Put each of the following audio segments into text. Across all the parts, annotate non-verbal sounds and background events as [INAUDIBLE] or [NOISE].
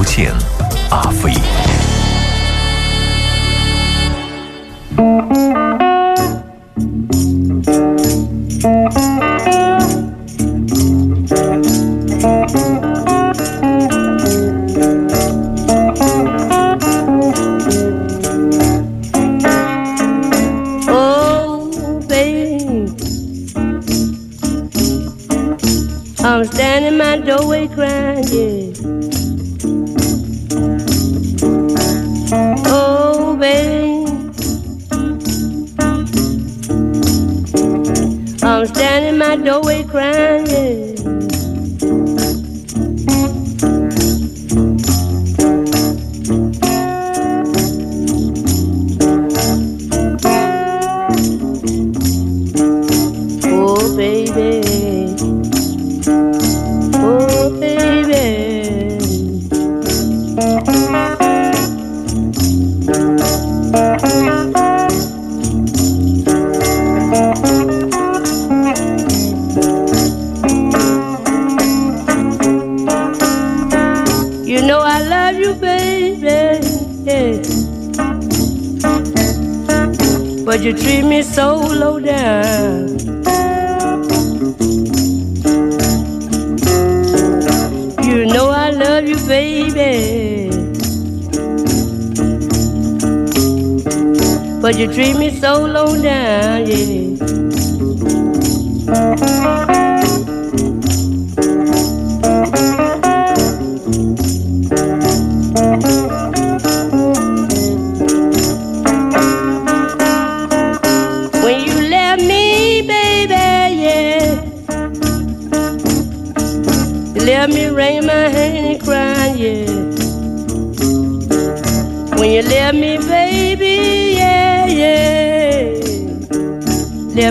不见、阿飞。Treat me so low down, yeah.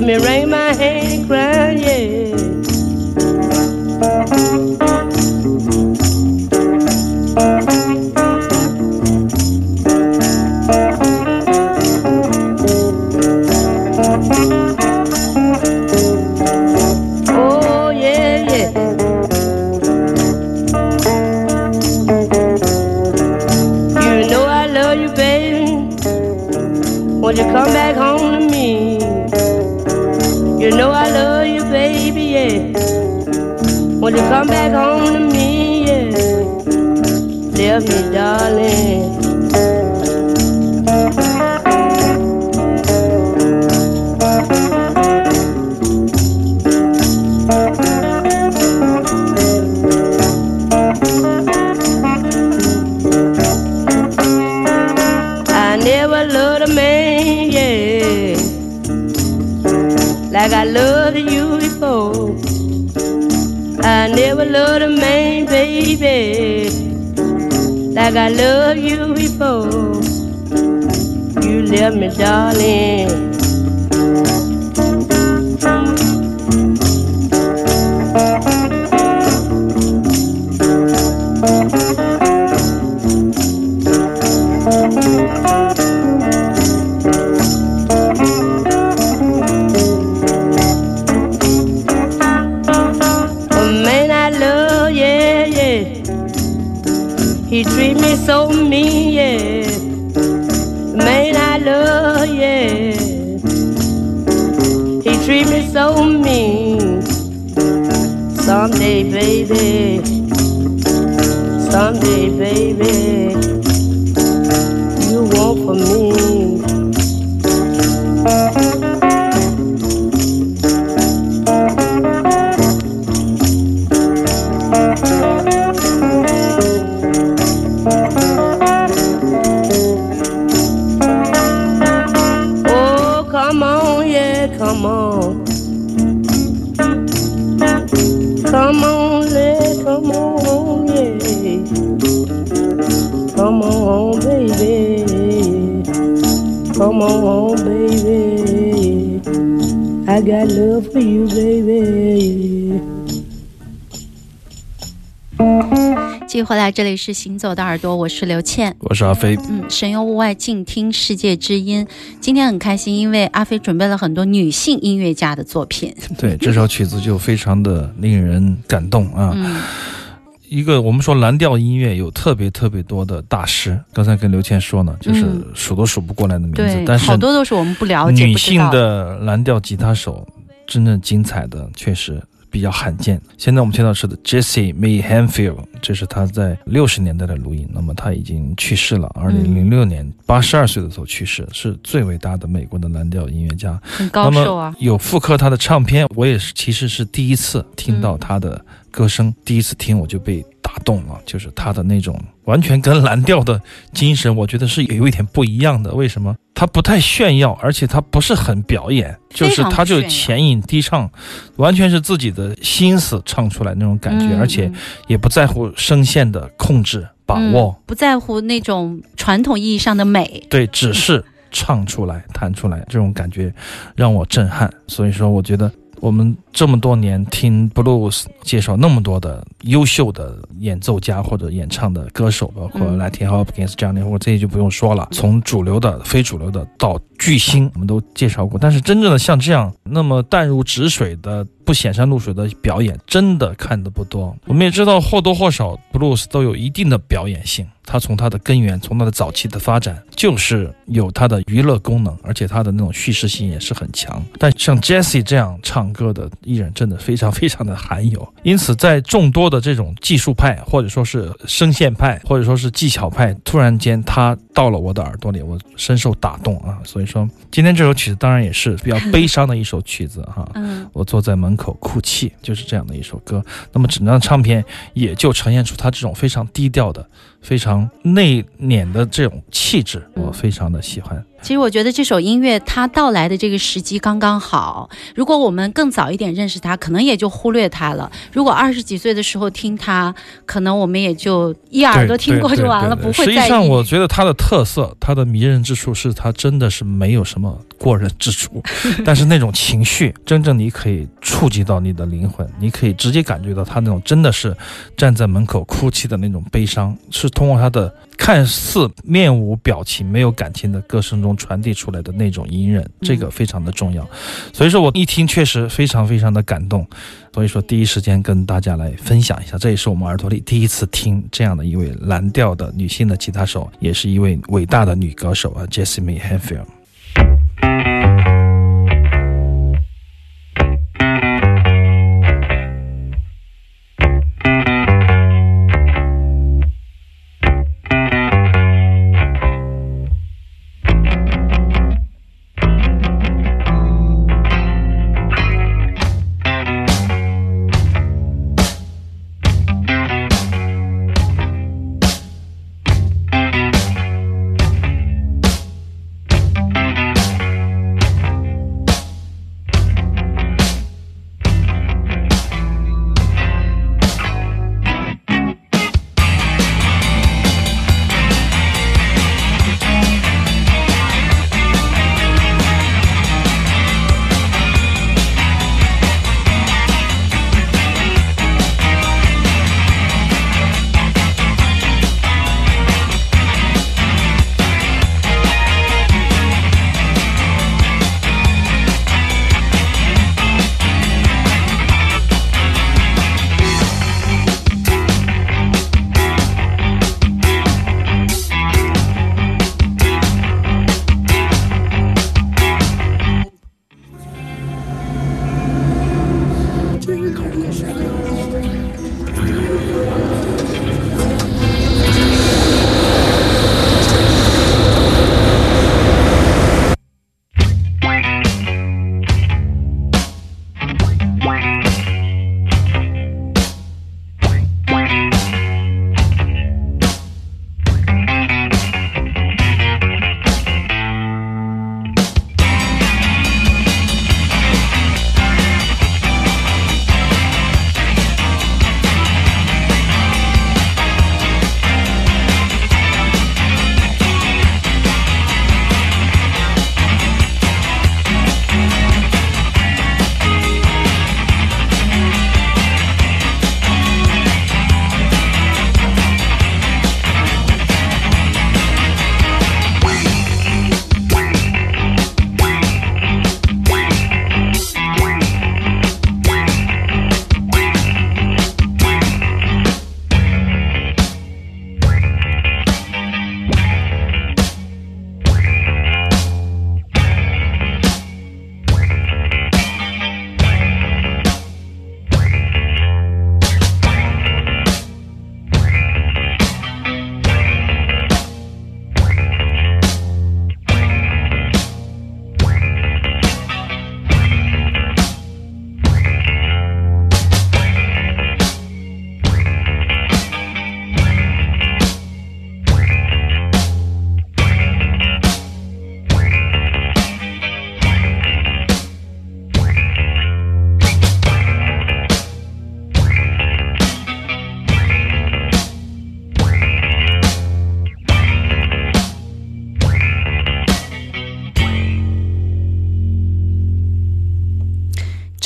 me rain loved you before. I never loved a man, baby, like I love you before. You left me, darling. Yeah. He treat me so mean. Someday, baby. Come on baby. I got love for you, baby. 继续回来，这里是行走的耳朵，我是刘倩，我是阿飞。嗯，神游物外，静听世界之音。今天很开心，因为阿飞准备了很多女性音乐家的作品。[LAUGHS] 对，这首曲子就非常的令人感动啊。嗯，一个我们说蓝调音乐有特别特别多的大师，刚才跟刘倩说呢，就是数都数不过来的名字。对，但是好多都是我们不了解、女性的蓝调吉他手，真正精彩的确实。比较罕见。现在我们听到是的，Jessie May Hanfield，这是他在六十年代的录音。那么他已经去世了，二零零六年八十二岁的时候去世，是最伟大的美国的蓝调音乐家，很高寿啊。有复刻他的唱片，我也是，其实是第一次听到他的歌声，第一次听我就被。打动了，就是他的那种完全跟蓝调的精神，我觉得是有一点不一样的。为什么？他不太炫耀，而且他不是很表演，就是他就浅吟低唱，完全是自己的心思唱出来那种感觉，而且也不在乎声线的控制把握，不在乎那种传统意义上的美。对，只是唱出来、弹出来，这种感觉让我震撼。所以说，我觉得。我们这么多年听 blues 介绍那么多的优秀的演奏家或者演唱的歌手，包括 Latin Hopkins 这样的，或者这些就不用说了。从主流的、非主流的到巨星，我们都介绍过。但是真正的像这样那么淡如止水的。不显山露水的表演真的看的不多。我们也知道或多或少，blues 都有一定的表演性。它从它的根源，从它的早期的发展，就是有它的娱乐功能，而且它的那种叙事性也是很强。但像 Jessie 这样唱歌的艺人，真的非常非常的罕有。因此，在众多的这种技术派，或者说是声线派，或者说是技巧派，突然间他到了我的耳朵里，我深受打动啊。所以说，今天这首曲子当然也是比较悲伤的一首曲子哈。嗯，我坐在门。口哭泣就是这样的一首歌，那么整张唱片也就呈现出他这种非常低调的、非常内敛的这种气质，我非常的喜欢。其实我觉得这首音乐它到来的这个时机刚刚好。如果我们更早一点认识它，可能也就忽略它了。如果二十几岁的时候听它，可能我们也就一耳朵听过就完了，不会实际上，我觉得它的特色、它的迷人之处是它真的是没有什么过人之处，[LAUGHS] 但是那种情绪，真正你可以触及到你的灵魂，你可以直接感觉到他那种真的是站在门口哭泣的那种悲伤，是通过他的。看似面无表情、没有感情的歌声中传递出来的那种隐忍，这个非常的重要。所以说我一听确实非常非常的感动。所以说第一时间跟大家来分享一下，这也是我们耳朵里第一次听这样的一位蓝调的女性的吉他手，也是一位伟大的女歌手啊，Jessie May Hanfield。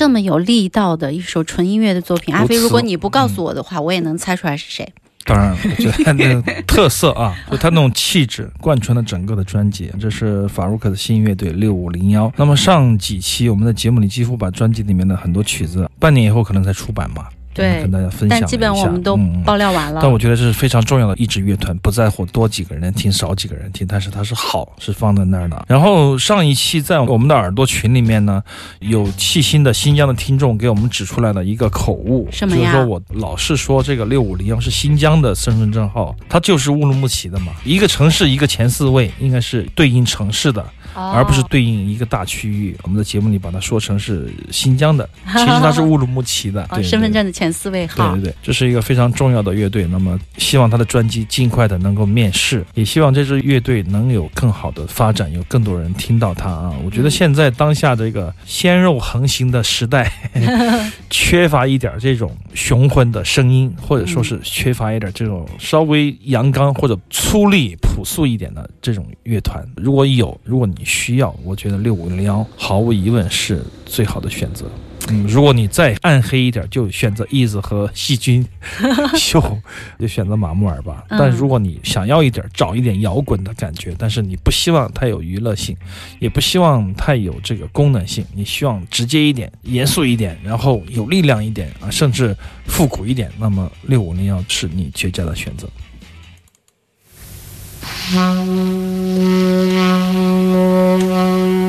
这么有力道的一首纯音乐的作品。阿飞，如果你不告诉我的话，我也能猜出来是谁。当然，我觉得他那特色啊，[LAUGHS] 就他那种气质贯穿了整个的专辑。这是法鲁克的新乐队六五零幺。那么上几期我们的节目里几乎把专辑里面的很多曲子，半年以后可能才出版吧，对跟大家分享一下。但基本我们都爆料完了。但我觉得这是非常重要的一支乐团，不在乎多几个人听，少几个人听，但是它是好，是放在那儿的。然后上一期在我们的耳朵群里面呢，有细心的新疆的听众给我们指出来了一个口误，什么呀就是说我老是说这个六五零幺是新疆的身份证号，它就是乌鲁木齐的嘛，一个城市一个前四位应该是对应城市的，哦而不是对应一个大区域。我们的节目里把它说成是新疆的，[LAUGHS] 其实它是乌鲁木齐的，身份证的前四位号对对。对，这是一个非常重要的乐队。那么，希望他的专辑尽快的能够面世，也希望这支乐队能有更好的发展，有更多人听到他啊！我觉得现在当下这个鲜肉横行的时代，[LAUGHS] 缺乏一点这种雄浑的声音，或者说是缺乏一点这种稍微阳刚或者粗粝、朴素一点的这种乐团。如果有，如果你需要，我觉得六五零幺毫无疑问是最好的选择。嗯，如果你再暗黑一点，就选择 Ease 和细菌 [LAUGHS] 秀，就选择马木尔吧。嗯但如果你想要一点找一点摇滚的感觉，但是你不希望太有娱乐性，也不希望太有这个功能性，你希望直接一点、严肃一点，然后有力量一点啊，甚至复古一点，那么六五零幺是你绝佳的选择。[LAUGHS]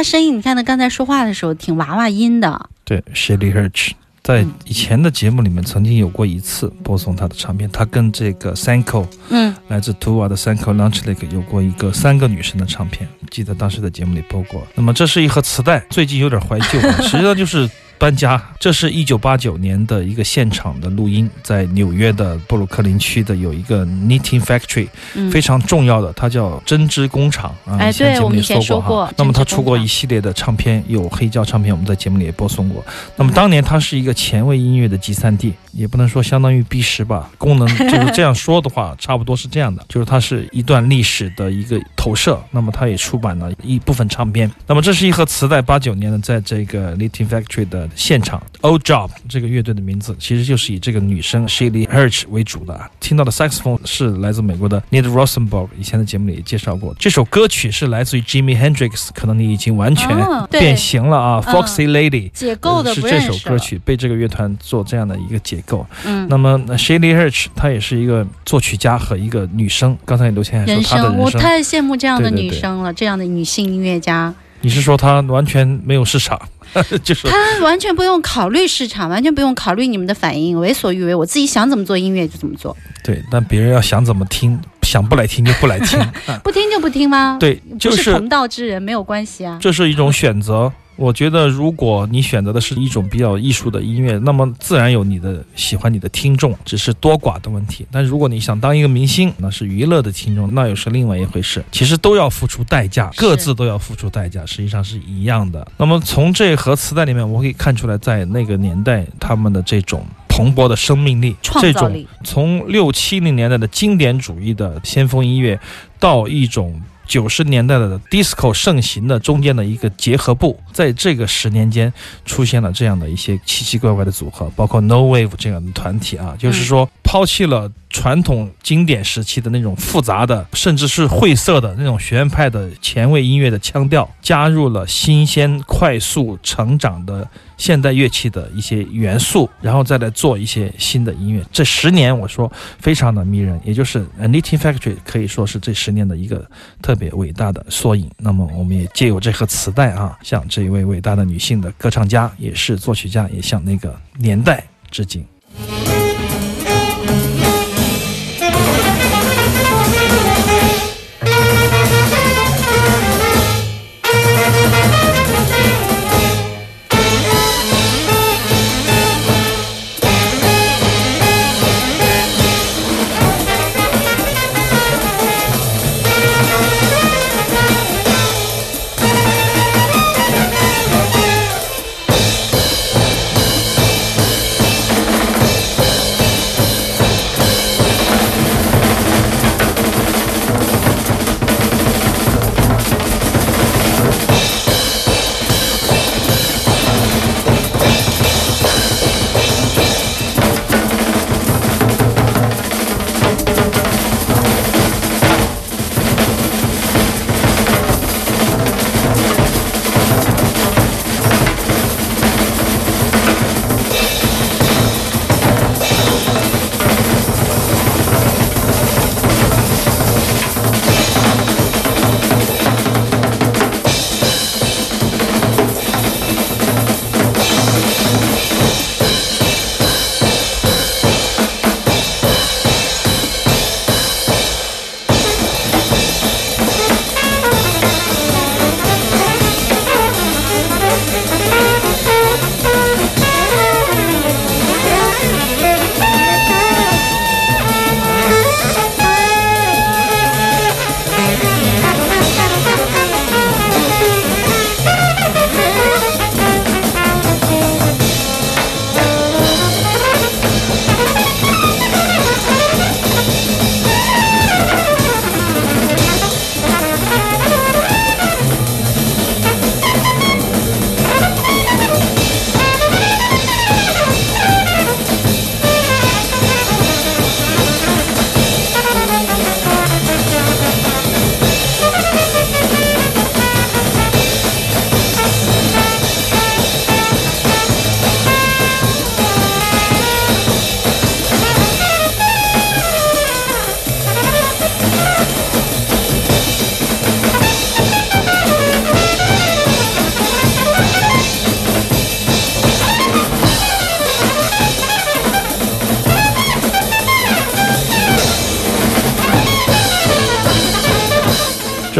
他声音，你看他刚才说话的时候挺娃娃音的，对，Shelly Hurch 在以前的节目里面曾经有过一次播送他的唱片，他跟这个 Sanko 嗯，来自图瓦的 Sanko Lunchlake 有过一个三个女生的唱片，记得当时在节目里播过。那么这是一盒磁带，最近有点怀旧了，[LAUGHS] 实际上就是。搬家，这是一九八九年的一个现场的录音，在纽约的布鲁克林区的有一个 Knitting Factory，、嗯非常重要的，它叫针织工厂啊。哎以前节目里对我们以前过说过哈。那么它出过一系列的唱片，有黑胶唱片，我们在节目里也播送过。那么当年它是一个前卫音乐的集散地，也不能说相当于 B 十吧，[LAUGHS] 功能就是这样说的话，差不多是这样的，就是它是一段历史的一个投射。那么它也出版了一部分唱片。那么这是一盒磁带，八九年的，在这个 Knitting Factory 的现场，Old Job 这个乐队的名字其实就是以这个女生 Shelley Herch 为主的。听到的 saxophone 是来自美国的 Ned Rosenberg，以前的节目里也介绍过。这首歌曲是来自于 Jimi Hendrix，可能你已经完全变形了啊、嗯 f o x y Lady。解构的是这首歌曲被这个乐团做这样的一个解构。嗯，那么呃 Shelley Herch 她也是一个作曲家和一一个女生。刚才刘谦还说她的人生，我太羡慕这样的对对对女生了，这样的女性音乐家，你是说她完全没有市场？[LAUGHS] 就是他完全不用考虑市场，完全不用考虑你们的反应，为所欲为，我自己想怎么做音乐就怎么做，对，但别人要想怎么听，想不来听就不来听。啊 [LAUGHS] 不听就不听吗？对，不就是同道之人，没有关系啊。这是一种选择。我觉得，如果你选择的是一种比较艺术的音乐，那么自然有你的喜欢你的听众，只是多寡的问题。但如果你想当一个明星，那是娱乐的听众，那又是另外一回事。其实都要付出代价，各自都要付出代价，实际上是一样的。那么从这盒磁带里面，我可以看出来，在那个年代他们的这种。蓬勃的生命力，这种从六七零年代的经典主义的先锋音乐，到一种九十年代的 disco 盛行的中间的一个结合部，在这个十年间出现了这样的一些奇奇怪怪的组合，包括 No Wave 这样的团体啊，就是说抛弃了传统经典时期的那种复杂的，甚至是晦涩的那种学院派的前卫音乐的腔调，加入了新鲜、快速成长的现代乐器的一些元素，然后再来做一些新的音乐。这十年，我说非常的迷人，也就是 Knitting Factory 可以说是这十年的一个特别伟大的缩影。那么，我们也借由这盒磁带啊，向这一位伟大的女性的歌唱家，也是作曲家，也向那个年代致敬。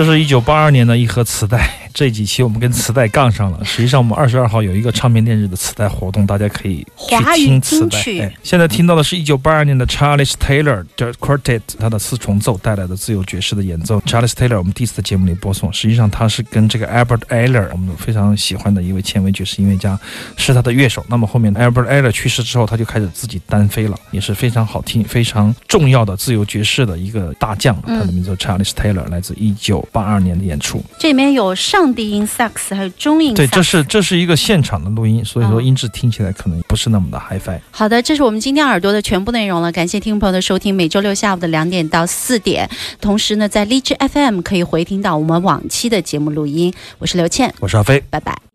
这是一九八二年的一盒磁带。这几期我们跟磁带杠上了。实际上，我们二十二号有一个唱片店日的磁带活动，大家可以去听磁带。现在听到的是一九八二年的 Charles Taylor 的 Quartet，他的四重奏带来的自由爵士的演奏。Charles Taylor 我们第一次在节目里播送，实际上他是跟这个 Albert Ayler，我们非常喜欢的一位前卫爵士音乐家，是他的乐手。那么后面 Albert Ayler 去世之后，他就开始自己单飞了，也是非常好听、非常重要的自由爵士的一个大将。嗯他的名字叫 Charles Taylor，来自一九八二年的演出。这里面有上低音萨克斯，还有中音对，这是这是一个现场的录音，所以说嗯音质听起来可能不是那么的 HiFi。好的，这是我们今天耳朵的全部内容了。感谢听众朋友的收听，每周六下午的两点到四点，同时呢，在荔枝 FM 可以回听到我们往期的节目录音。我是刘倩，我是阿飞。拜拜。